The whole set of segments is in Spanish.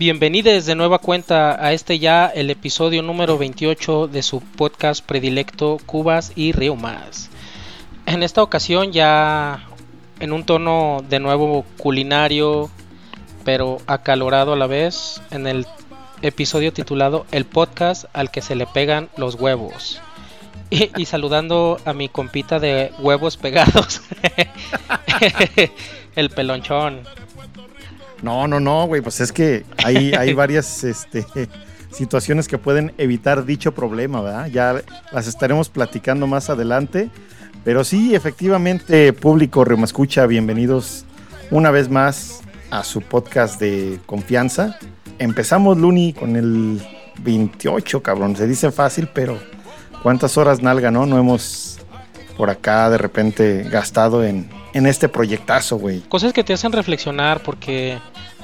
Bienvenidos de nueva cuenta a este ya el episodio número 28 de su podcast predilecto Cubas y Río Más. En esta ocasión ya en un tono de nuevo culinario, pero acalorado a la vez, en el episodio titulado El podcast al que se le pegan los huevos. Y, saludando a mi compita de huevos pegados, el pelonchón. No, no, no, güey, pues es que hay, hay varias este, situaciones que pueden evitar dicho problema, ¿verdad? Ya las estaremos platicando más adelante. Pero sí, efectivamente, público Escucha, bienvenidos una vez más a su podcast de confianza. Empezamos, Luni, con el 28, cabrón. Se dice fácil, pero ¿cuántas horas nalga, no? No hemos por acá de repente gastado en, en este proyectazo, güey. Cosas que te hacen reflexionar porque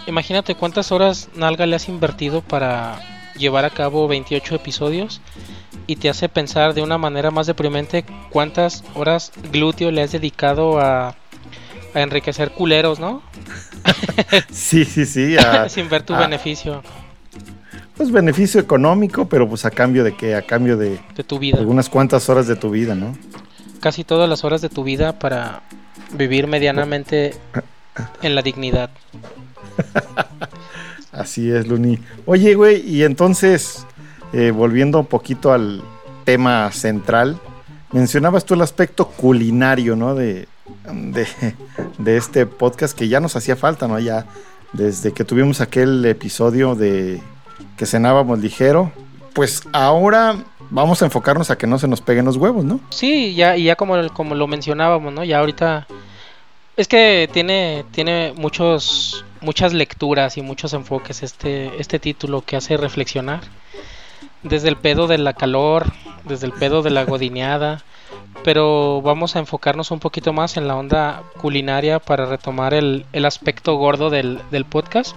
imagínate cuántas horas Nalga le has invertido para llevar a cabo 28 episodios y te hace pensar de una manera más deprimente cuántas horas glúteo le has dedicado a, a enriquecer culeros, ¿no? sí, sí, sí. Sin ver tu beneficio. Pues beneficio económico, pero pues a cambio de qué? A cambio de, de tu vida. Algunas cuantas horas de tu vida, ¿no? Casi todas las horas de tu vida para vivir medianamente en la dignidad. Así es, Luni. Oye, güey, y entonces, eh, volviendo un poquito al tema central, mencionabas tú el aspecto culinario, ¿no? De, de, este podcast que ya nos hacía falta, ¿no? Ya desde que tuvimos aquel episodio de que cenábamos ligero, pues ahora vamos a enfocarnos a que no se nos peguen los huevos, ¿no? Sí, ya, y ya como, como lo mencionábamos, ¿no? Ya ahorita es que tiene, tiene muchos, muchas lecturas y muchos enfoques este, este título que hace reflexionar. Desde el pedo de la calor, desde el pedo de la godineada, pero vamos a enfocarnos un poquito más en la onda culinaria para retomar el, el aspecto gordo del, del podcast.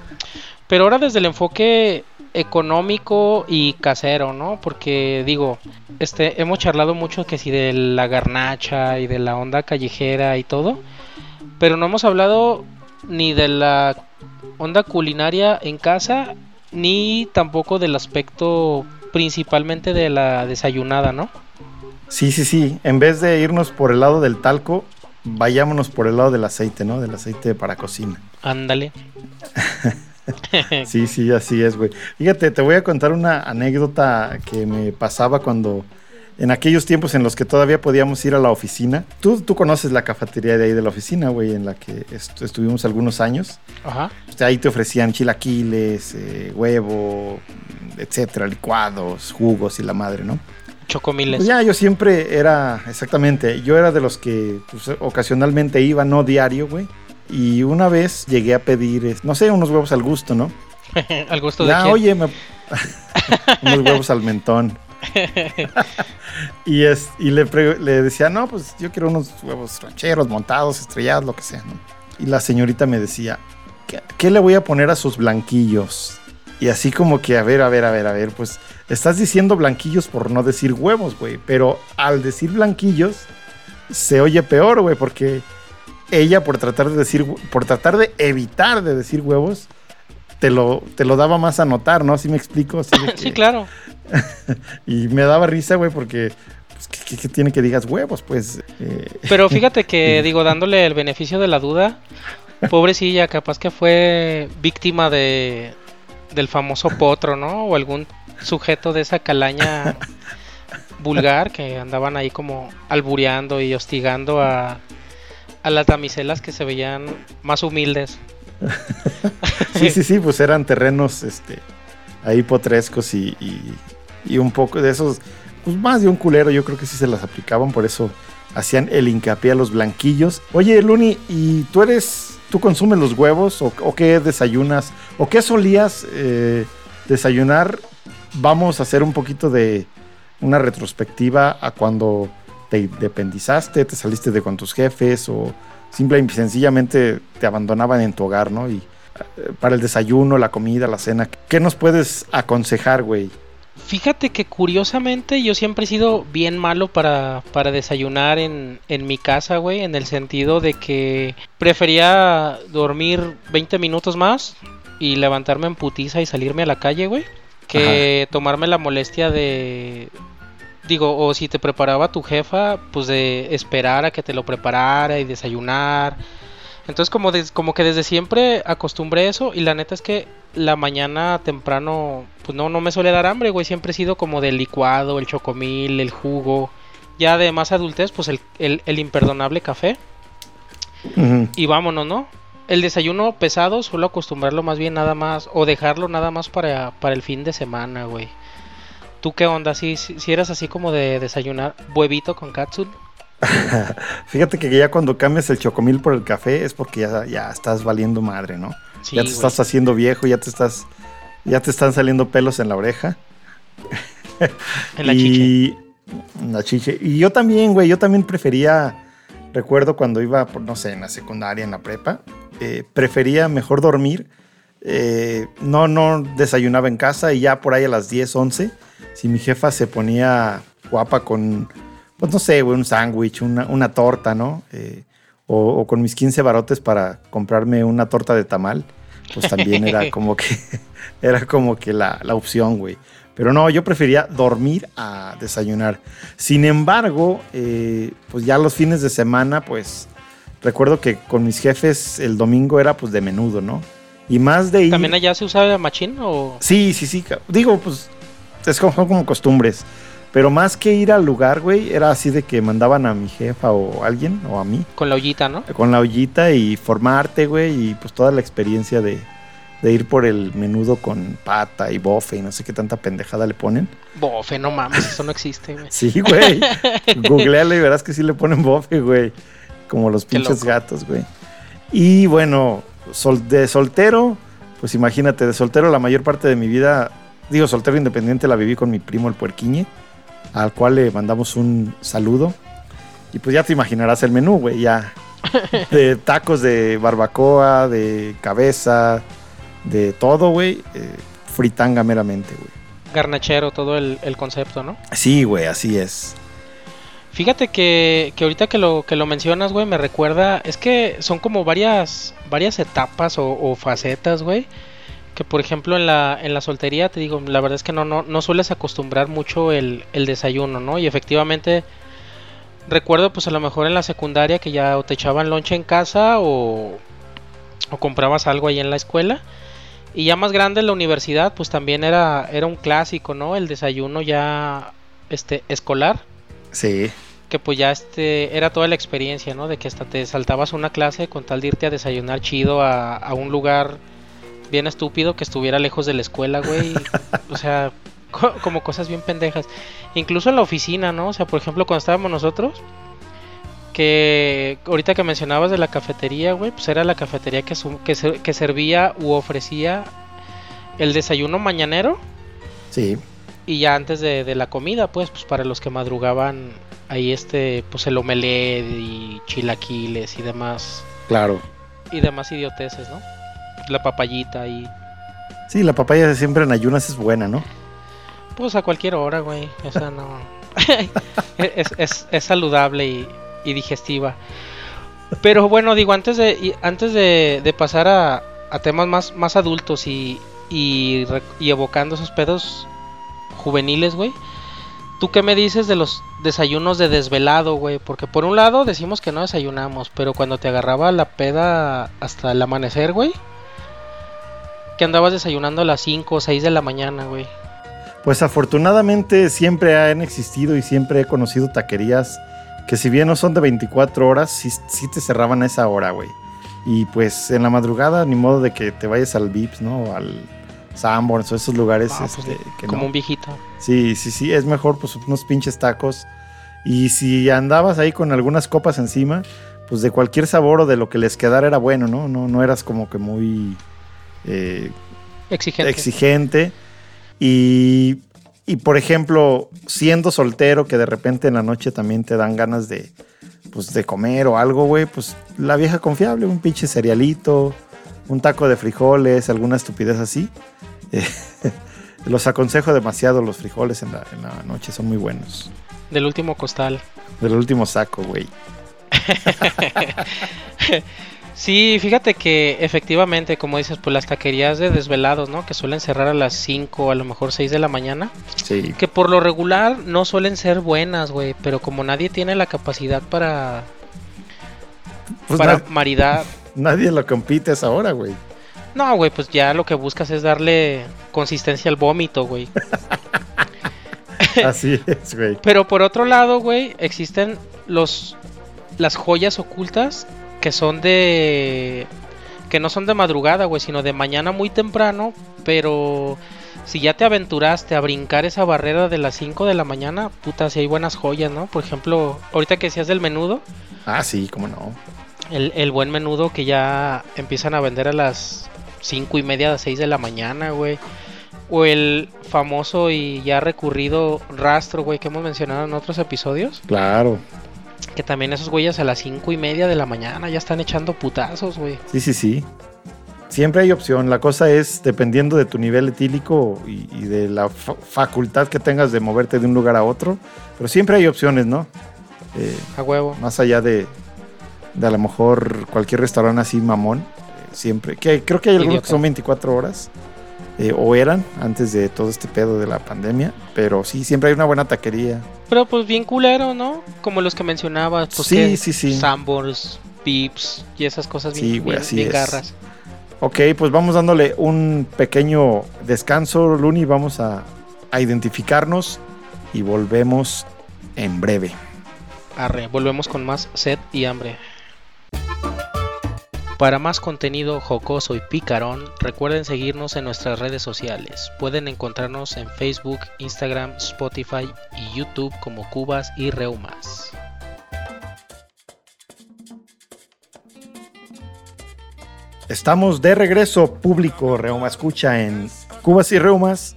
Pero ahora desde el enfoque económico y casero, ¿no? Porque digo, este, hemos charlado mucho que si de la garnacha y de la onda callejera y todo, pero no hemos hablado ni de la onda culinaria en casa, ni tampoco del aspecto principalmente de la desayunada, ¿no? Sí, sí, sí. En vez de irnos por el lado del talco, vayámonos por el lado del aceite, ¿no? Del aceite para cocina. Ándale. sí, sí, así es, güey. Fíjate, te voy a contar una anécdota que me pasaba cuando en aquellos tiempos en los que todavía podíamos ir a la oficina. Tú, tú conoces la cafetería de ahí de la oficina, güey, en la que estuvimos algunos años. Ajá. ahí te ofrecían chilaquiles, eh, huevo, etcétera, licuados, jugos y la madre, ¿no? Chocomiles. Pues ya, yo siempre era, exactamente, yo era de los que pues, ocasionalmente iba, no diario, güey. Y una vez llegué a pedir, no sé, unos huevos al gusto, ¿no? ¿Al gusto de quién? oye, unos huevos al mentón. y es, y le, le, decía, no, pues yo quiero unos huevos rancheros, montados, estrellados, lo que sea, Y la señorita me decía, ¿qué, le voy a poner a sus blanquillos? Y así como que, a ver, a ver, a ver, a ver, pues estás diciendo blanquillos por no decir huevos, güey. Pero al decir blanquillos, se oye peor, güey, porque ella por tratar de decir, por tratar de evitar de decir huevos, te lo, te lo daba más a notar, ¿no? ¿Sí me explico? sí, claro. y me daba risa, güey, porque pues, ¿qué, tiene que digas huevos? Pues. Eh, Pero fíjate que, digo, dándole el beneficio de la duda, pobrecilla, capaz que fue víctima de del famoso potro, ¿no? O algún sujeto de esa calaña vulgar que andaban ahí como albureando y hostigando a, a las damiselas que se veían más humildes. sí, sí, sí, pues eran terrenos este, ahí potrescos y, y, un poco de esos, pues más de un culero, yo creo que sí se las aplicaban, por eso hacían el hincapié a los blanquillos. Oye, Luni, ¿y tú eres, tú consumes los huevos o, qué desayunas o qué solías eh, desayunar? Vamos a hacer un poquito de una retrospectiva a cuando te independizaste, te saliste de con tus jefes o simple y sencillamente te abandonaban en tu hogar, ¿no? Y eh, para el desayuno, la comida, la cena, ¿qué nos puedes aconsejar, güey? Fíjate que curiosamente yo siempre he sido bien malo para, para desayunar en, en mi casa, güey, en el sentido de que prefería dormir 20 minutos más y levantarme en putiza y salirme a la calle, güey, que tomarme la molestia de digo, o si te preparaba tu jefa, pues de esperar a que te lo preparara y desayunar. Entonces como, como que desde siempre acostumbré eso y la neta es que la mañana temprano, pues no, no me suele dar hambre, güey. Siempre he sido como del licuado, el chocomil, el jugo. Ya de más adultez, pues el, el, imperdonable café. Y vámonos, ¿no? El desayuno pesado suelo acostumbrarlo más bien nada más, o dejarlo nada más para, para el fin de semana, güey. ¿Tú qué onda? Si, si, eras así como de desayunar huevito con katsu. Fíjate que ya cuando cambias el chocomil por el café es porque ya, ya estás valiendo madre, ¿no? ya te estás haciendo viejo, ya te estás, ya te están saliendo pelos en la oreja. en la chiche. En la chiche. Y yo también, güey, yo también prefería, recuerdo cuando iba, no sé, en la secundaria, en la prepa, eh, prefería mejor dormir. Eh, no, no desayunaba en casa y ya por ahí a las 10, 11 si mi jefa se ponía guapa con, pues no sé, un sándwich, una, torta, ¿no? Eh, o, con mis 15 barotes para comprarme una torta de tamal, pues también era como que, era como que la, opción, güey. Pero no, yo prefería dormir a desayunar. Sin embargo, eh, pues ya los fines de semana, pues recuerdo que con mis jefes el domingo era pues de menudo, ¿no? Y más de ir... ¿También allá se usaba machín o...? Sí, sí, sí. Digo, pues es como, son como costumbres. Pero más que ir al lugar, güey, era así de que mandaban a mi jefa o alguien, o a mí. Con la ollita, ¿no? Con la ollita y formarte, güey, y pues toda la experiencia de, ir por el menudo con pata y bofe y no sé qué tanta pendejada le ponen. Bofe, no mames, eso no existe, güey. sí, güey. Googleale y verás que sí le ponen bofe, güey. Como los pinches gatos, güey. Y bueno, sol, de soltero, pues imagínate, de soltero la mayor parte de mi vida digo, soltero independiente la viví con mi primo el puerquiñe, al cual le mandamos un saludo. Y pues ya te imaginarás el menú, güey, ya. De tacos de barbacoa, de cabeza, de todo, güey. Eh, fritanga meramente, güey. Garnachero, todo el, concepto, ¿no? Sí, güey, así es. Fíjate que, que, ahorita que lo, que lo mencionas, güey, me recuerda, es que son como varias, varias etapas o, o facetas, güey, que por ejemplo en la, en la soltería, te digo, la verdad es que no, no, no sueles acostumbrar mucho el, desayuno, ¿no? Y efectivamente, recuerdo pues a lo mejor en la secundaria que ya o te echaban lonche en casa o, o comprabas algo ahí en la escuela. Y ya más grande en la universidad, pues también era, era un clásico, ¿no? El desayuno ya este, escolar. Sí. Que pues ya este, era toda la experiencia, ¿no? De que hasta te saltabas una clase con tal de irte a desayunar chido a, a un lugar bien estúpido que estuviera lejos de la escuela, güey. o sea, como cosas bien pendejas. Incluso en la oficina, ¿no? O sea, por ejemplo, cuando estábamos nosotros, que ahorita que mencionabas de la cafetería, güey, pues era la cafetería que, que, que servía u ofrecía el desayuno mañanero. Sí. Y ya antes de, de, la comida, pues, pues para los que madrugaban ahí este, pues el omelette y chilaquiles y demás. Claro. Y demás idioteces, ¿no? La papayita y... Sí, la papaya siempre en ayunas es buena, ¿no? Pues a cualquier hora, güey. O sea, no... es, saludable y, digestiva. Pero bueno, digo, antes de, antes de, pasar a, temas más, más adultos y, y, y evocando esos pedos juveniles, güey. ¿Tú qué me dices de los desayunos de desvelado, güey? Porque por un lado decimos que no desayunamos, pero cuando te agarraba la peda hasta el amanecer, güey, que andabas desayunando a las 5 o 6 de la mañana, güey. Pues afortunadamente siempre han existido y siempre he conocido taquerías que si bien no son de 24 horas, sí, te cerraban a esa hora, güey. Y pues en la madrugada, ni modo de que te vayas al Vips, ¿no? Al Sanborns o esos lugares. Ah, pues este, como un viejito. Sí, sí, sí, es mejor pues unos pinches tacos. Y si andabas ahí con algunas copas encima, pues de cualquier sabor o de lo que les quedara era bueno, ¿no? No, no eras como que muy eh, exigente. exigente. Y, y, por ejemplo, siendo soltero, que de repente en la noche también te dan ganas de, pues, de comer o algo, güey, pues la vieja confiable, un pinche cerealito, un taco de frijoles, alguna estupidez así. los aconsejo demasiado los frijoles en la, en la noche, son muy buenos. Del último costal. Del último saco, güey. Sí, fíjate que efectivamente, como dices, pues las taquerías de desvelados, ¿no? Que suelen cerrar a las 5 a lo mejor 6 de la mañana. Sí. Que por lo regular no suelen ser buenas, güey. Pero como nadie tiene la capacidad para... Pues para maridar. nadie lo compite a esa hora, güey. No, güey, pues ya lo que buscas es darle consistencia al vómito, güey. Así es, güey. Pero por otro lado, güey, existen los las joyas ocultas que son de que no son de madrugada, güey, sino de mañana muy temprano, pero si ya te aventuraste a brincar esa barrera de las 5 de la mañana, puta, si hay buenas joyas, ¿no? Por ejemplo, ahorita que decías del menudo, Ah, sí, cómo no. el, el buen menudo que ya empiezan a vender a las 5 y media, 6 de la mañana, güey. O el famoso y ya recurrido rastro, güey, que hemos mencionado en otros episodios. Claro. Que también esos güeyes a las 5 y media de la mañana ya están echando putazos, güey. Sí, sí, sí. Siempre hay opción. La cosa es, dependiendo de tu nivel etílico y, y de la fa- facultad que tengas de moverte de un lugar a otro, pero siempre hay opciones, ¿no? Eh, A huevo. más allá de, de a lo mejor cualquier restaurante así mamón, eh, siempre. Que creo que hay algunos Idiota. que son 24 horas, eh, o eran antes de todo este pedo de la pandemia, pero sí, siempre hay una buena taquería. Pero pues bien culero, ¿no? Como los que mencionabas. Pues, Sí, que sí, sí. Sambors, pips y esas cosas bien, Sí, güey, bien- así bien es. garras. Ok, pues vamos dándole un pequeño descanso, Luni. Vamos a, a identificarnos y volvemos en breve. Arre, volvemos con más sed y hambre. Para más contenido jocoso y picarón, recuerden seguirnos en nuestras redes sociales. Pueden encontrarnos en Facebook, Instagram, Spotify y YouTube como Cubas y Reumas. Estamos de regreso, público Reuma Escucha en Cubas y Reumas.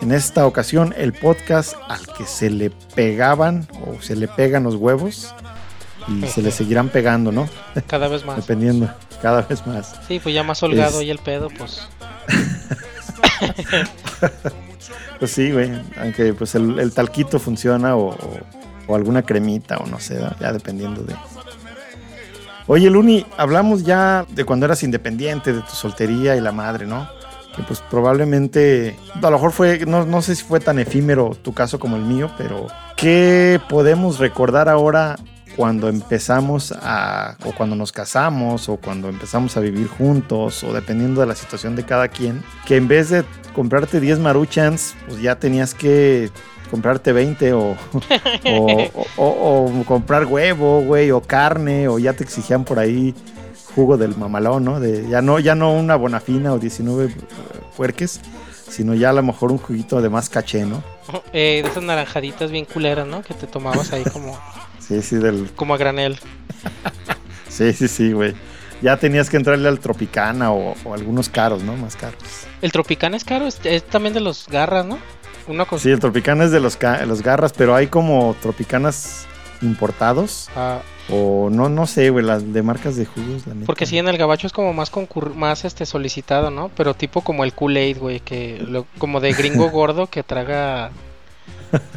En esta ocasión, el podcast al que se le pegaban o se le pegan los huevos y se le seguirán pegando, ¿no? Cada vez más. Dependiendo, cada vez más. Sí, pues ya más holgado Es- y el pedo, pues. Pues sí, güey. Aunque pues el, el talquito funciona o, o- o alguna cremita o no sé, ya dependiendo de. Oye, Luni, hablamos ya de cuando eras independiente, de tu soltería y la madre, ¿no? Que pues probablemente, a lo mejor fue, no, no sé si fue tan efímero tu caso como el mío, pero ¿qué podemos recordar ahora cuando empezamos a, o cuando nos casamos, o cuando empezamos a vivir juntos, o dependiendo de la situación de cada quien, que en vez de comprarte 10 maruchans, pues ya tenías que comprarte 20 o, o, comprar huevo, güey, o carne, o ya te exigían por ahí jugo del mamalón, ¿no? De, ya no, ya no una bonafina o 19 eh, puerques, sino ya a lo mejor un juguito de más caché, ¿no? Eh, de esas naranjaditas bien culeras, ¿no? Que te tomabas ahí como, Sí, sí, del, como a granel. sí, sí, sí, güey. Ya tenías que entrarle al Tropicana o, o algunos caros, ¿no? Más caros. El Tropicana es caro, es, es también de los garras, ¿no? Una cosa. Sí, el Tropicana es de los, los garras, pero hay como Tropicanas importados Ah, o no, no sé, güey, las de marcas de jugos. la neta. porque sí, en el gabacho es como más concurr- más este solicitado, ¿no? Pero tipo como el Kool-Aid, güey, que lo- como de gringo gordo que traga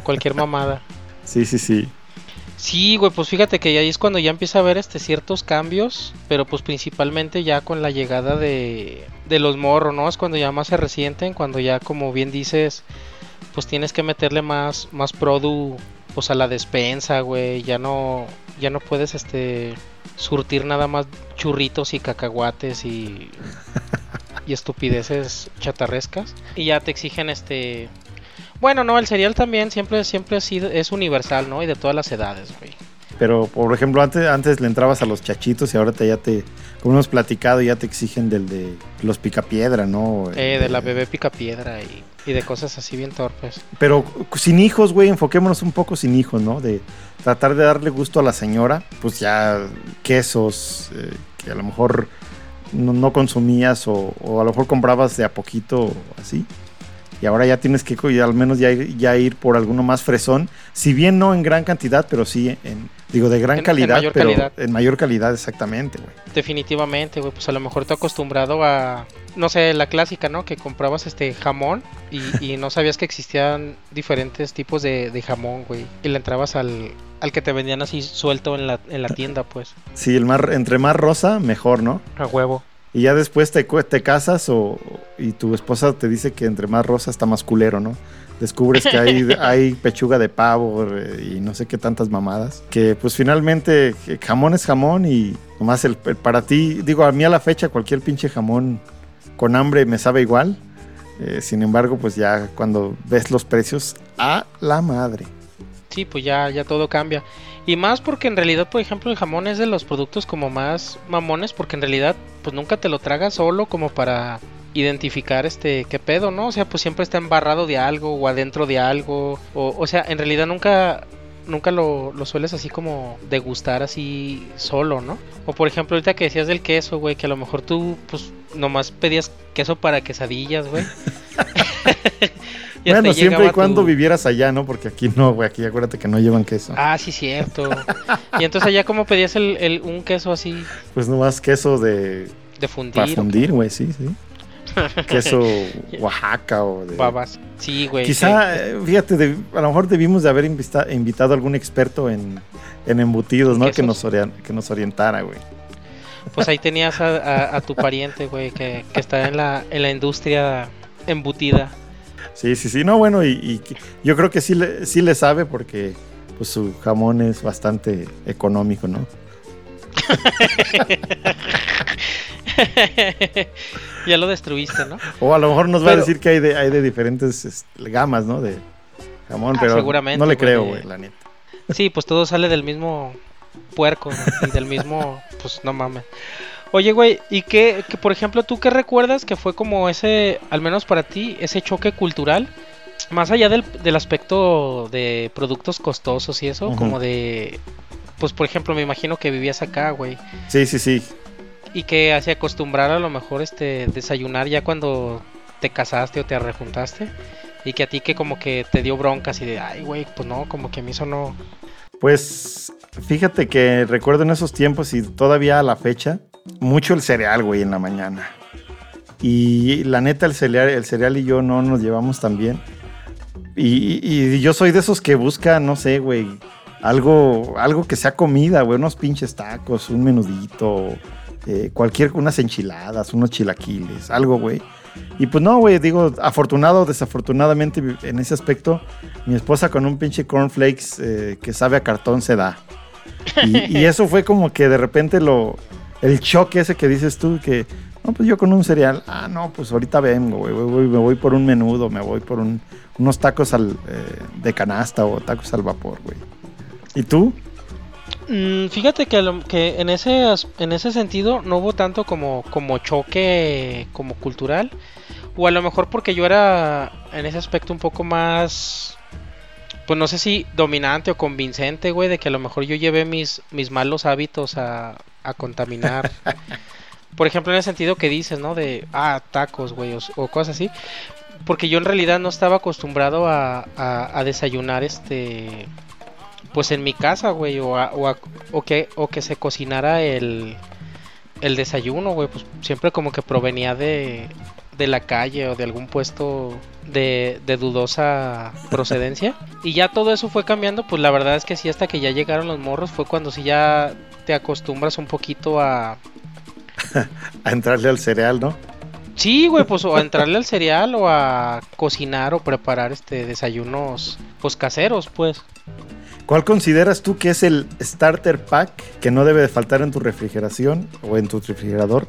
cualquier mamada. Sí, sí, sí. Sí, güey, pues fíjate que ahí es cuando ya empieza a haber este ciertos cambios, pero pues principalmente ya con la llegada de, de los morros, ¿no? Es cuando ya más se resienten, cuando ya como bien dices, pues tienes que meterle más más produ pues a la despensa, güey, ya no ya no puedes este surtir nada más churritos y cacahuates y y estupideces chatarrescas y ya te exigen este bueno, no, el cereal también siempre siempre ha sido es universal, ¿no? Y de todas las edades, güey. Pero, por ejemplo, antes, antes le entrabas a los chachitos y ahora te, ya te, como hemos platicado, ya te exigen del de los picapiedra, ¿no? Eh, de la bebé pica piedra y, y de cosas así bien torpes. Pero sin hijos, güey, enfoquémonos un poco sin hijos, ¿no? De tratar de darle gusto a la señora, pues ya quesos eh, que a lo mejor no, no consumías o, o a lo mejor comprabas de a poquito así. y ahora ya tienes que al menos ya ir, ya ir por alguno más fresón, si bien no en gran cantidad, pero sí en, digo, de gran calidad, pero en mayor calidad exactamente, güey. Definitivamente, güey, pues a lo mejor te acostumbrado a, no sé, la clásica, ¿no? Que comprabas este jamón y, no sabías que existían diferentes tipos de, jamón, güey, y le entrabas al, al que te vendían así suelto en la, en la tienda, pues. Sí, el más, entre más rosa, mejor, ¿no? A huevo y ya después te, te casas o, y tu esposa te dice que entre más rosa está más culero, ¿no? Descubres que hay, hay pechuga de pavo eh, y no sé qué tantas mamadas. Que pues finalmente jamón es jamón y nomás el, para ti, digo, a mí a la fecha cualquier pinche jamón con hambre me sabe igual. Eh, sin embargo, pues ya cuando ves los precios, a la madre. Sí, pues ya, ya todo cambia. Y más porque en realidad, por ejemplo, el jamón es de los productos como más mamones, porque en realidad, pues nunca te lo tragas solo como para identificar este qué pedo, ¿no? O sea, pues siempre está embarrado de algo o adentro de algo. O, o sea, en realidad nunca nunca lo, lo, sueles así como degustar así solo, ¿no? O por ejemplo, ahorita que decías del queso, güey, que a lo mejor tú pues nomás pedías queso para quesadillas, güey. bueno, siempre y cuando vivieras allá, ¿no? Porque aquí no, güey, aquí acuérdate que no llevan queso. Ah, sí, cierto. y entonces allá, ¿cómo pedías el, un queso así? Pues nomás queso de... De fundir. Para fundir, güey, sí, sí. queso Oaxaca o de... Babas. Sí, güey. Quizá, eh, fíjate, a lo mejor debimos de haber invitado a algún experto en, embutidos, ¿no? Que nos, que nos orientara, güey. Pues ahí tenías a, tu pariente, güey, que, que está en la, en la industria embutida. Sí, sí, sí, no, bueno, y, yo creo que sí le, sí le sabe porque pues su jamón es bastante económico, ¿no? ya lo destruiste, ¿no? O a lo mejor nos va a decir que hay de, hay de diferentes este, gamas, ¿no? De jamón, ah, pero no le creo, güey, la neta. Sí, pues todo sale del mismo puerco y del mismo, pues no mames. Oye, güey, ¿y qué, que, por ejemplo, tú qué recuerdas que fue como ese, al menos para ti, ese choque cultural? Más allá del, del aspecto de productos costosos y eso, como de, pues por ejemplo, me imagino que vivías acá, güey. Sí, sí, sí. Y que hace acostumbrar a lo mejor este desayunar ya cuando te casaste o te arrejuntaste. Y que a ti que como que te dio broncas y de, ay, güey, pues no, como que a mí eso no... Pues fíjate que recuerdo en esos tiempos y todavía a la fecha, mucho el cereal, güey, en la mañana. Y la neta, el cereal, el cereal y yo no nos llevamos tan bien. Y, yo soy de esos que buscan, no sé, güey, algo, algo que sea comida, güey, unos pinches tacos, un menudito, eh, cualquier, unas enchiladas, unos chilaquiles, algo, güey. Y pues no, güey, digo, afortunado o desafortunadamente en ese aspecto, mi esposa con un pinche cornflakes eh, que sabe a cartón se da. y, eso fue como que de repente lo, el choque ese que dices tú, que, no, pues yo con un cereal, ah, no, pues ahorita vengo, güey, me voy por un menudo, me voy por unos tacos al, eh, de canasta o tacos al vapor, güey. ¿Y tú? Mm, fíjate que, que, en, ese, en ese sentido no hubo tanto como, como choque como cultural. O a lo mejor porque yo era en ese aspecto un poco más pues no sé si dominante o convincente, güey, de que a lo mejor yo llevé mis, mis malos hábitos a, a contaminar. Por ejemplo, en el sentido que dices, ¿no? De, ah, tacos, güey, o, cosas así. Porque yo en realidad no estaba acostumbrado a, a, desayunar, este, pues en mi casa, güey, o, o, o, que, o que se cocinara el, el desayuno, güey, pues siempre como que provenía de, de la calle o de algún puesto de, de, dudosa procedencia. Y ya todo eso fue cambiando, pues la verdad es que sí, hasta que ya llegaron los morros fue cuando sí ya te acostumbras un poquito a... a entrarle al cereal, ¿no? Sí, güey, pues o a entrarle al cereal o a cocinar o preparar este desayunos pues caseros, pues. ¿Cuál consideras tú que es el starter pack que no debe de faltar en tu refrigeración o en tu refrigerador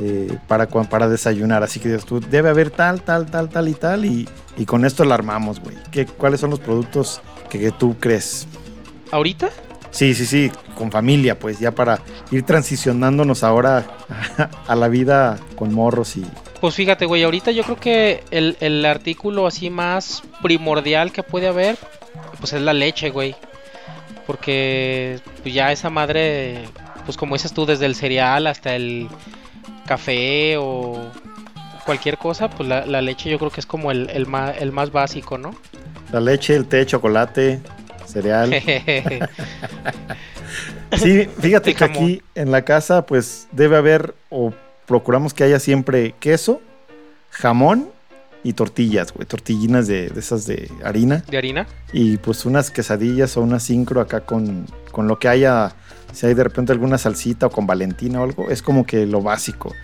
eh, para, para desayunar? Así que tú, debe haber tal, tal, tal, tal y tal y, con esto la armamos, güey. ¿Cuáles son los productos que, que tú crees? ¿Ahorita? Sí, sí, sí, con familia, pues ya para ir transicionándonos ahora a la vida con morros y... Pues fíjate, güey, ahorita yo creo que el, artículo así más primordial que puede haber, pues es la leche, güey. Porque pues ya esa madre, pues como dices tú, desde el cereal hasta el café o cualquier cosa, pues la, leche yo creo que es como el, el, más, el más básico, ¿no? La leche, el té, chocolate, cereal. sí, fíjate que aquí en la casa pues debe haber o procuramos que haya siempre queso, jamón y tortillas, güey, tortillinas de, esas de harina. ¿De harina? Y pues unas quesadillas o una sincro acá con, con lo que haya, si hay de repente alguna salsita o con valentina o algo, es como que lo básico.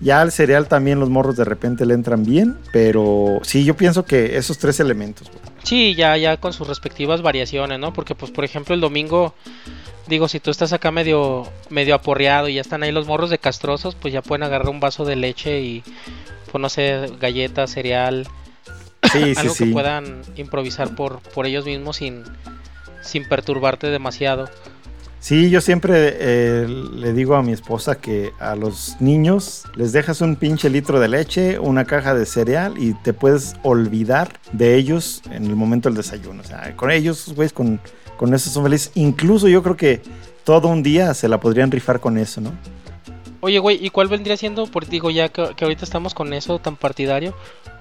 Ya al cereal también los morros de repente le entran bien, pero sí, yo pienso que esos tres elementos. Sí, ya, ya con sus respectivas variaciones, ¿no? Porque pues por ejemplo el domingo, digo, si tú estás acá medio, medio aporreado y ya están ahí los morros de castrosos, pues ya pueden agarrar un vaso de leche y, pues no sé, galletas, cereal, algo que puedan improvisar por, por ellos mismos sin, sin perturbarte demasiado. Sí, yo siempre eh, le digo a mi esposa que a los niños les dejas un pinche litro de leche, una caja de cereal y te puedes olvidar de ellos en el momento del desayuno. O sea, con ellos, güey, con, con eso son felices. Incluso yo creo que todo un día se la podrían rifar con eso, ¿no? Oye, güey, ¿y cuál vendría siendo, por digo, ya que, que, ahorita estamos con eso tan partidario,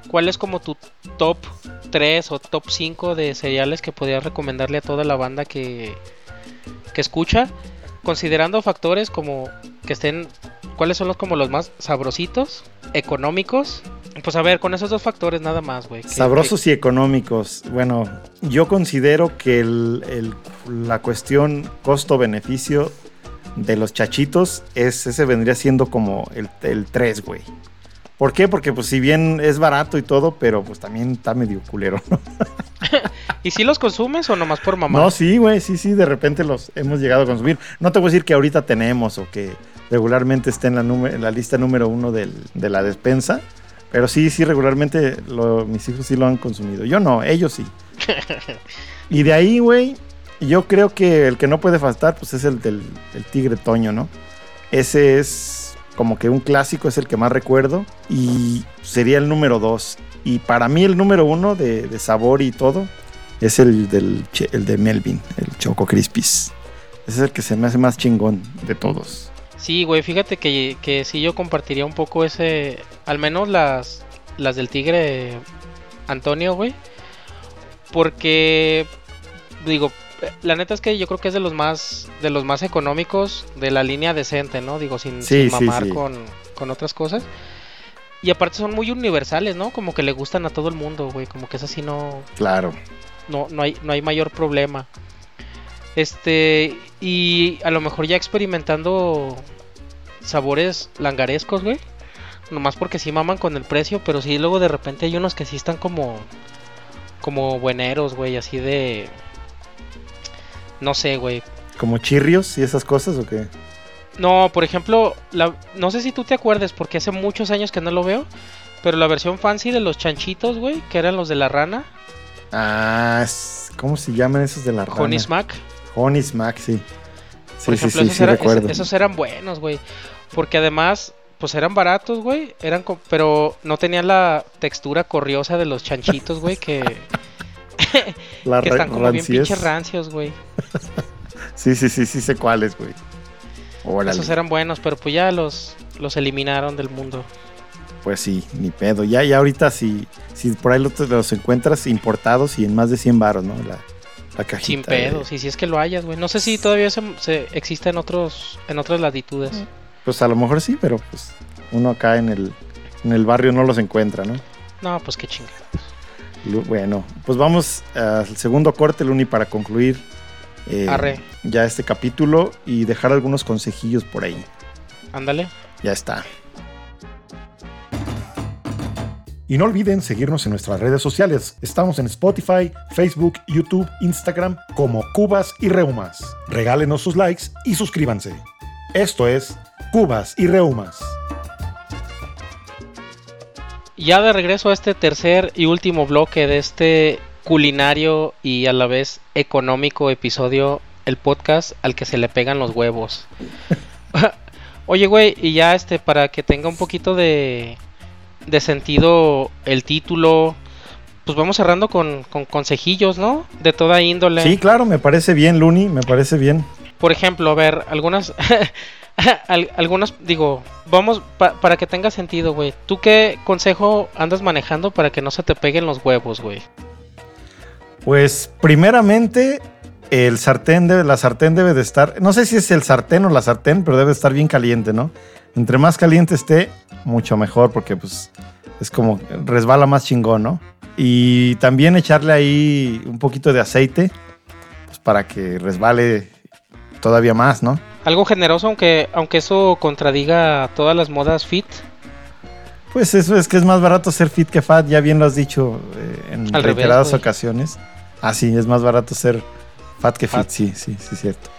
cuál es como tu top 3 o top 5 de cereales que podrías recomendarle a toda la banda que, que escucha, considerando factores como que estén, cuáles son los como los más sabrositos, económicos. Pues a ver, con esos dos factores nada más, güey. Sabrosos y económicos. Bueno, yo considero que el, la cuestión costo-beneficio de los chachitos es ese vendría siendo como el, el 3, güey. ¿Por qué? Porque pues si bien es barato y todo, pero pues también está medio culero, ¿no? ¿Y si los consumes o nomás por mamá? No, sí, güey, sí, sí, de repente los hemos llegado a consumir. No te voy a decir que ahorita tenemos o que regularmente esté en la, en la lista número uno de la despensa, pero sí, sí, regularmente mis hijos sí lo han consumido. Yo no, ellos sí. y de ahí, güey, yo creo que el que no puede faltar, pues es el del el tigre Toño, ¿no? Ese es como que un clásico es el que más recuerdo y sería el número dos. Y para mí el número uno de, sabor y todo es el, del, el de Melvin, el Choco Crispis. Ese es el que se me hace más chingón de todos. Sí, güey, fíjate que, que sí yo compartiría un poco ese, al menos las, las del tigre Antonio, güey. Porque, digo, la neta es que yo creo que es de los más de los más económicos de la línea decente, ¿no? Digo, sin, mamar Con, otras cosas. Y aparte son muy universales, ¿no? Como que le gustan a todo el mundo, güey. Como que es así, no. Claro. No, no hay, no hay mayor problema. Este. Y a lo mejor ya experimentando sabores langarescos, güey. Nomás porque sí maman con el precio, pero sí luego de repente hay unos que sí están como. Como bueneros, güey, así de no sé, güey. ¿Como chirrios y esas cosas o qué? No, por ejemplo, la, no sé si tú te acuerdes, porque hace muchos años que no lo veo, pero la versión fancy de los chanchitos, güey, que eran los de la rana. Ah, ¿cómo se llaman esos de la rana? Honey Smack. Honey Smack, sí. Por ejemplo, esos, eran, esos, eran buenos, güey. Porque además, pues eran baratos, güey. Eran, pero no tenían la textura corriosa de los chanchitos, güey, que... que están como bien pinches rancios, güey. sí, sí, sí, sí sé cuáles, güey. Esos eran buenos, pero pues ya los, los eliminaron del mundo. Pues sí, ni pedo. Ya, ya ahorita si, si por ahí los, encuentras importados y en más de 100 baros, ¿no? La, la cajita. Sin pedo, si, si es que lo hayas, güey. No sé si todavía se, existe en otros en otras latitudes. Pues a lo mejor sí, pero pues uno acá en el, en el barrio no los encuentra, ¿no? No, pues qué chingados. Bueno, pues vamos al segundo corte, Luni, para concluir eh, ya este capítulo y dejar algunos consejillos por ahí. Ándale. Ya está. Y no olviden seguirnos en nuestras redes sociales. Estamos en Spotify, Facebook, YouTube, Instagram como Cubas y Reumas. Regálenos sus likes y suscríbanse. Esto es Cubas y Reumas. Ya de regreso a este tercer y último bloque de este culinario y a la vez económico episodio, el podcast al que se le pegan los huevos. Oye, güey, y ya este, para que tenga un poquito de, de sentido el título, pues vamos cerrando con, con consejillos, ¿no? De toda índole. Sí, claro, me parece bien, Luni, me parece bien. Por ejemplo, a ver, algunas, algunos, digo, vamos, para que tenga sentido, güey. ¿Tú qué consejo andas manejando para que no se te peguen los huevos, güey? Pues, primeramente, el sartén debe, la sartén debe de estar, no sé si es el sartén o la sartén, pero debe estar bien caliente, ¿no? Entre más caliente esté, mucho mejor, porque pues es como resbala más chingón, ¿no? Y también echarle ahí un poquito de aceite, pues para que resbale todavía más, ¿no? Algo generoso, aunque, aunque eso contradiga todas las modas fit. Pues eso es que es más barato ser fit que fat, ya bien lo has dicho eh, en reiteradas ocasiones. Ah, sí, es más barato ser fat que fit, sí, sí, sí, cierto.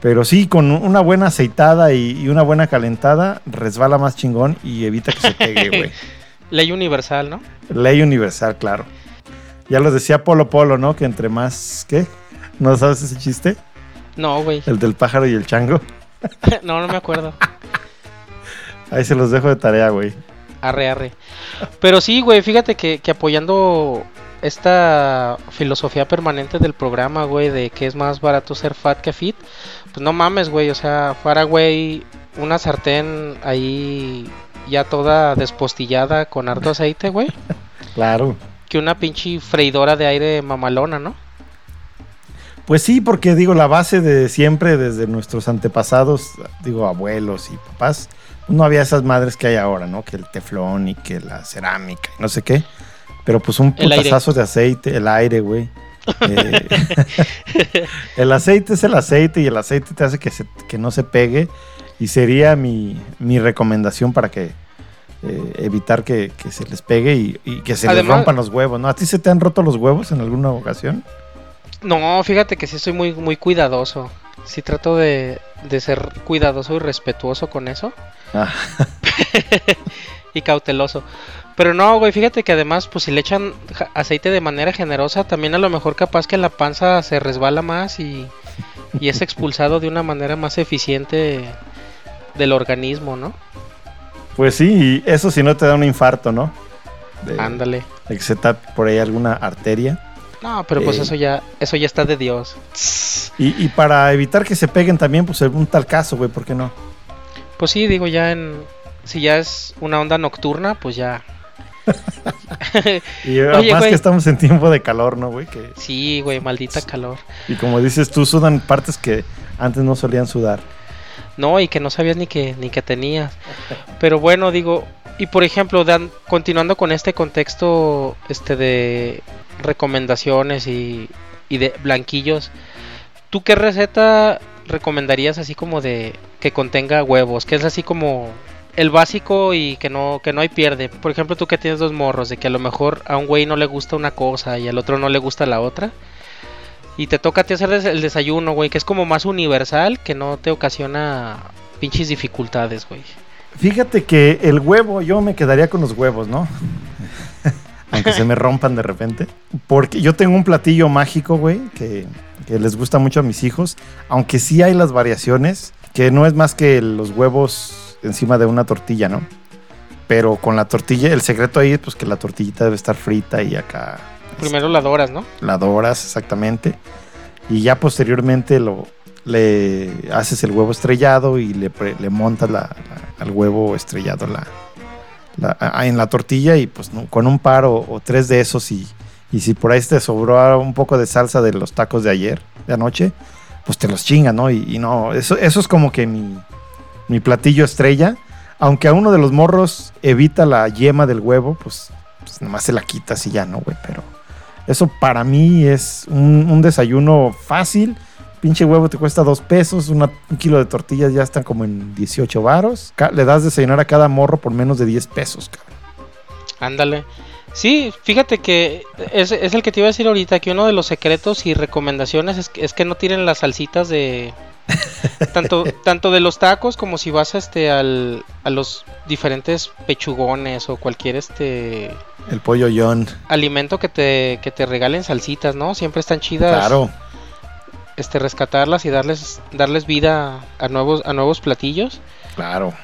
Pero sí, con una buena aceitada y, una buena calentada, resbala más chingón y evita que se pegue, güey. Ley universal, ¿no? Ley universal, claro. Ya lo decía Polo Polo, ¿no? Que entre más. ¿Qué? ¿No sabes ese chiste? No, güey. El del pájaro y el chango. no, no me acuerdo. Ahí se los dejo de tarea, güey. Arre, arre. Pero sí, güey, fíjate que, que apoyando esta filosofía permanente del programa, güey, de que es más barato ser fat que fit, pues no mames, güey, o sea, para, güey, una sartén ahí ya toda despostillada con harto aceite, güey. Claro. Que una pinche freidora de aire mamalona, ¿no? Pues sí, porque digo, la base de siempre, desde nuestros antepasados, digo, abuelos y papás, no había esas madres que hay ahora, ¿no? Que el teflón y que la cerámica y no sé qué. Pero pues un putazazo de aceite, el aire, güey. Eh, el aceite es el aceite y el aceite te hace que, que no se pegue. Y sería mi, recomendación para que eh, evitar que, se les pegue y, que se les rompan los huevos, ¿no? ¿A ti se te han roto los huevos en alguna ocasión? No, fíjate que sí soy muy, muy cuidadoso. Sí trato de, de ser cuidadoso y respetuoso con eso. Ah. y cauteloso. Pero no, güey, fíjate que además, pues si le echan aceite de manera generosa, también a lo mejor capaz que la panza se resbala más y, es expulsado de una manera más eficiente del organismo, ¿no? Pues sí, y eso si no te da un infarto, ¿no? Ándale. De que se tape por ahí alguna arteria. No, pero pues eh, eso ya, eso ya está de Dios. Y, y, para evitar que se peguen también, pues algún tal caso, güey, ¿por qué no? Pues sí, digo, ya en. Si ya es una onda nocturna, pues ya y además que estamos en tiempo de calor, ¿no, güey? Que... Sí, güey, maldita calor. Y como dices tú, sudan partes que antes no solían sudar. No, y que no sabías ni que, ni que tenías. Pero bueno, digo, y por ejemplo, Dan, continuando con este contexto este de recomendaciones y, de blanquillos, ¿tú qué receta recomendarías así como de que contenga huevos? Que es así como el básico y que no, que no hay pierde. Por ejemplo, tú que tienes dos morros, de que a lo mejor a un güey no le gusta una cosa y al otro no le gusta la otra. Y te toca a ti hacer el desayuno, güey, que es como más universal, que no te ocasiona pinches dificultades, güey. Fíjate que el huevo, yo me quedaría con los huevos, ¿no? Aunque se me rompan de repente. Porque yo tengo un platillo mágico, güey, que, que les gusta mucho a mis hijos. Aunque sí hay las variaciones, que no es más que los huevos encima de una tortilla, ¿no? Pero con la tortilla, el secreto ahí es pues que la tortillita debe estar frita y acá. Primero la doras, ¿no? La doras, exactamente. Y ya posteriormente lo le haces el huevo estrellado y le, le montas la, al huevo estrellado la, en la tortilla y pues con un par o, tres de esos y, y, si por ahí te sobró un poco de salsa de los tacos de ayer, de anoche, pues te los chingas, ¿no? Y, y, no, eso, eso es como que mi, mi platillo estrella. Aunque a uno de los morros evita la yema del huevo, pues, pues nomás se la quita así ya, ¿no, güey? Pero eso para mí es un, desayuno fácil. Pinche huevo te cuesta dos pesos, un kilo de tortillas ya están como en 18 varos. Le das desayunar a cada morro por menos de 10 pesos, cabrón. Ándale. Sí, fíjate que es, el que te iba a decir ahorita, que uno de los secretos y recomendaciones es, es que no tiren las salsitas de, tanto, tanto de los tacos como si vas este al, a los diferentes pechugones o cualquier este el pollo yon alimento que te, que te regalen salsitas, ¿no? Siempre están chidas. Claro. Este rescatarlas y darles darles vida a nuevos a nuevos platillos. Claro.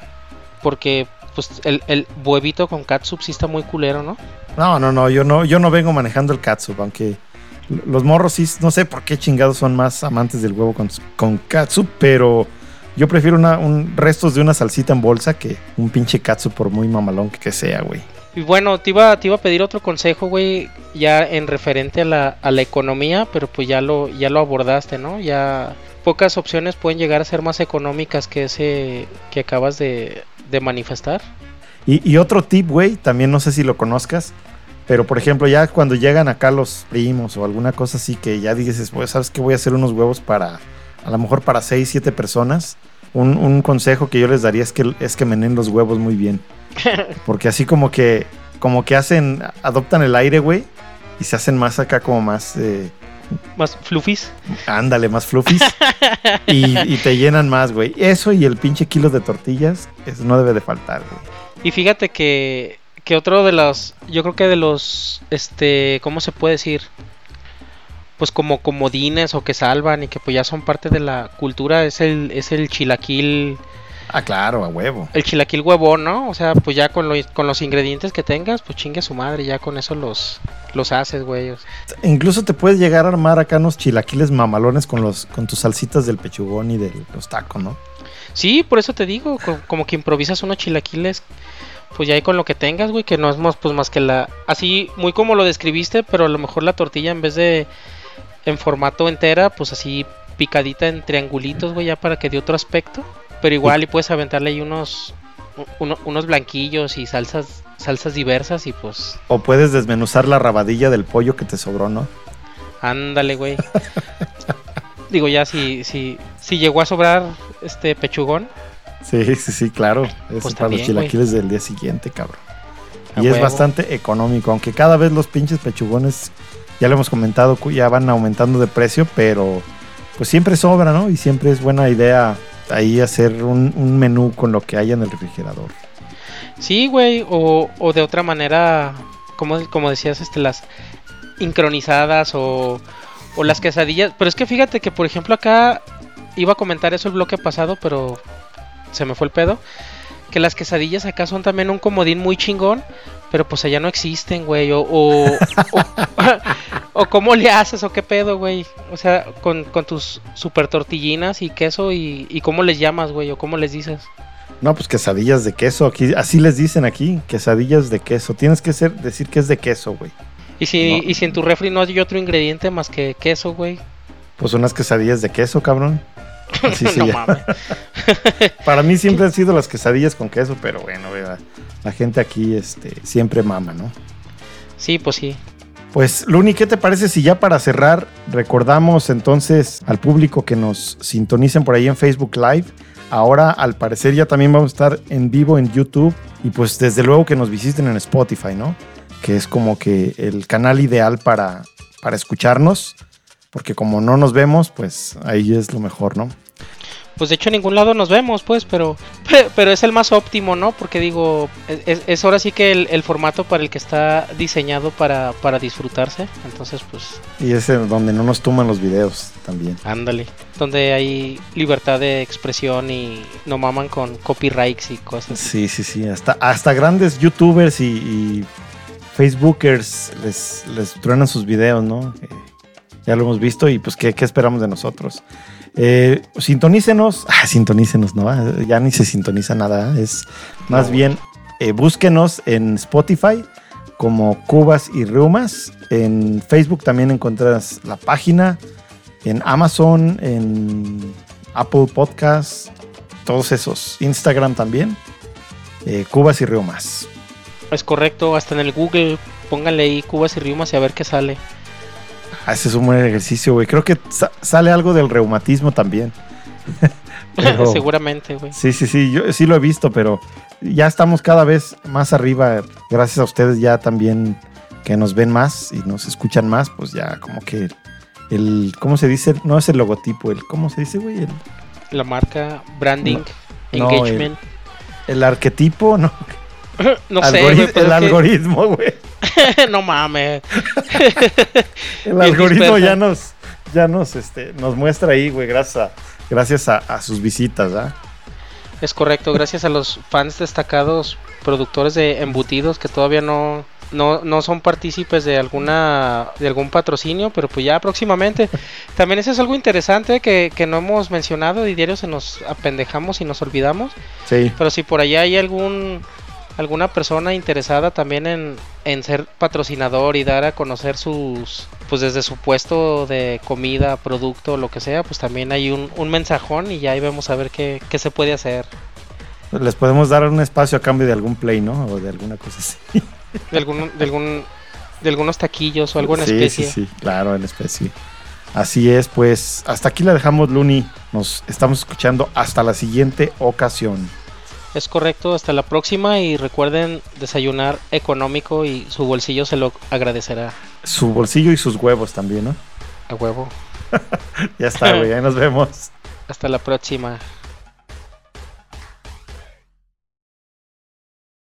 Porque pues el, el huevito con catsup sí está muy culero, ¿no? No, no, no, yo no yo no vengo manejando el catsup, aunque los morros sí, no sé por qué chingados son más amantes del huevo con, con katsu, pero Yo prefiero una, un restos de una salsita en bolsa que un pinche katsu por muy mamalón que, sea, güey. Y bueno, te iba, te iba a pedir otro consejo, güey, ya en referente a la, a la economía, pero pues ya lo, ya lo abordaste, ¿no? Ya pocas opciones pueden llegar a ser más económicas que ese que acabas de, de manifestar. Y, y otro tip, güey, también no sé si lo conozcas, pero por ejemplo, ya cuando llegan acá los primos o alguna cosa así que ya dices, pues, ¿sabes que Voy a hacer unos huevos para, a lo mejor para 6, 7 personas. Un, un, consejo que yo les daría es que, es que menen los huevos muy bien. Porque así como que, como que hacen, adoptan el aire, güey, y se hacen más acá como más... Eh, más fluffies. Ándale, más fluffies. y, y, te llenan más, güey. Eso y el pinche kilo de tortillas, eso no debe de faltar, güey. Y fíjate que que otro de los, yo creo que de los, este, ¿cómo se puede decir? Pues como comodines o que salvan y que pues ya son parte de la cultura es el, es el chilaquil. Ah, claro, a huevo. El chilaquil huevón, ¿no? O sea, pues ya con, lo, con los ingredientes que tengas, pues chingue a su madre, ya con eso los, los haces, güey. Incluso te puedes llegar a armar acá unos chilaquiles mamalones con los, con tus salsitas del pechugón y de los tacos, ¿no? Sí, por eso te digo, como que improvisas unos chilaquiles pues ya ahí con lo que tengas, güey, que no es más, pues más que la, así muy como lo describiste, pero a lo mejor la tortilla en vez de en formato entera, pues así picadita en triangulitos, güey, ya para que dé otro aspecto, pero igual y puedes aventarle ahí unos unos blanquillos y salsas salsas diversas y pues o puedes desmenuzar la rabadilla del pollo que te sobró, ¿no? Ándale, güey. Digo, ya si si si llegó a sobrar este pechugón, Sí, sí, sí, claro. Es pues para los chilaquiles del día siguiente, cabrón. y es bastante económico, aunque cada vez los pinches pechugones, ya lo hemos comentado, ya van aumentando de precio, pero pues siempre sobra, ¿no? Y siempre es buena idea ahí hacer un, menú con lo que haya en el refrigerador. Sí, güey, o, o de otra manera, como, como decías, este, las incronizadas o, o las quesadillas. Pero es que fíjate que, por ejemplo, acá iba a comentar eso el bloque pasado, pero se me fue el pedo. Que las quesadillas acá son también un comodín muy chingón, pero pues allá no existen, güey. O, o, o, cómo le haces, o qué pedo, güey. O sea, con, tus super tortillinas y queso, y, y cómo les llamas, güey, o cómo les dices. No, pues quesadillas de queso, aquí, así les dicen aquí, quesadillas de queso. Tienes que ser, decir que es de queso, güey. ¿Y si, ¿Y si en tu refri no hay otro ingrediente más que queso, güey? Pues unas quesadillas de queso, cabrón. Para mí siempre han sido las quesadillas con queso, pero bueno, la gente aquí este, siempre mama, ¿no? Sí, pues sí. Pues Luni, ¿qué te parece si ya para cerrar recordamos entonces al público que nos sintonicen por ahí en Facebook Live? Ahora al parecer ya también vamos a estar en vivo en YouTube y pues desde luego que nos visiten en Spotify, ¿no? Que es como que el canal ideal para, para escucharnos, porque como no nos vemos, pues ahí es lo mejor, ¿no? Pues de hecho en ningún lado nos vemos, pues, pero, pero es el más óptimo, ¿no? Porque digo, es, ahora sí que el, formato para el que está diseñado para, para disfrutarse, entonces pues... Y es donde no nos toman los videos también. Ándale, donde hay libertad de expresión y no maman con copyrights y cosas. Sí, sí, sí, hasta, hasta grandes youtubers y, facebookers les, les truenan sus videos, ¿no? Eh, ya lo hemos visto y pues ¿qué, qué esperamos de nosotros? Eh, sintonícenos, ah, sintonícenos, no, ya ni se sintoniza nada, es más bien eh, búsquenos en Spotify como Cubas y Rumas, en Facebook también encontrarás la página, en Amazon, en Apple Podcasts, todos esos, Instagram también, eh, Cubas y Rumas. Es correcto, hasta en el Google, póngale ahí Cubas y Rumas y a ver qué sale. Ah, ese es un buen ejercicio, güey. Creo que sale algo del reumatismo también. Seguramente, güey. Sí, sí, sí, yo sí lo he visto, pero ya estamos cada vez más arriba. Gracias a ustedes ya también que nos ven más y nos escuchan más, pues ya como que el, ¿cómo se dice? No es el logotipo, el, ¿cómo se dice, güey? La marca, branding, engagement. el, arquetipo, no. no sé, güey, El algoritmo, güey. no mames. El algoritmo ya nos, ya nos, este, nos muestra ahí, güey, gracias a, gracias a, sus visitas, ¿ah? Es correcto, gracias a los fans destacados productores de embutidos que todavía no, no, no son partícipes de alguna de algún patrocinio, pero pues ya próximamente. También eso es algo interesante que, que no hemos mencionado y diario se nos apendejamos y nos olvidamos. Sí. Pero si por allá hay algún alguna persona interesada también en, en ser patrocinador y dar a conocer sus pues desde su puesto de comida, producto, lo que sea, pues también hay un, un mensajón y ya ahí vamos a ver qué, qué se puede hacer. Les podemos dar un espacio a cambio de algún play, ¿no? O de alguna cosa así. De algún, de algún de algunos taquillos o algo en sí, especie. Sí, sí, claro, en especie. Así es, pues hasta aquí la dejamos, Luni. Nos estamos escuchando hasta la siguiente ocasión. Es correcto, hasta la próxima y recuerden desayunar económico y su bolsillo se lo agradecerá. Su bolsillo y sus huevos también, ¿no? A huevo. ya está, güey, ahí nos vemos. Hasta la próxima.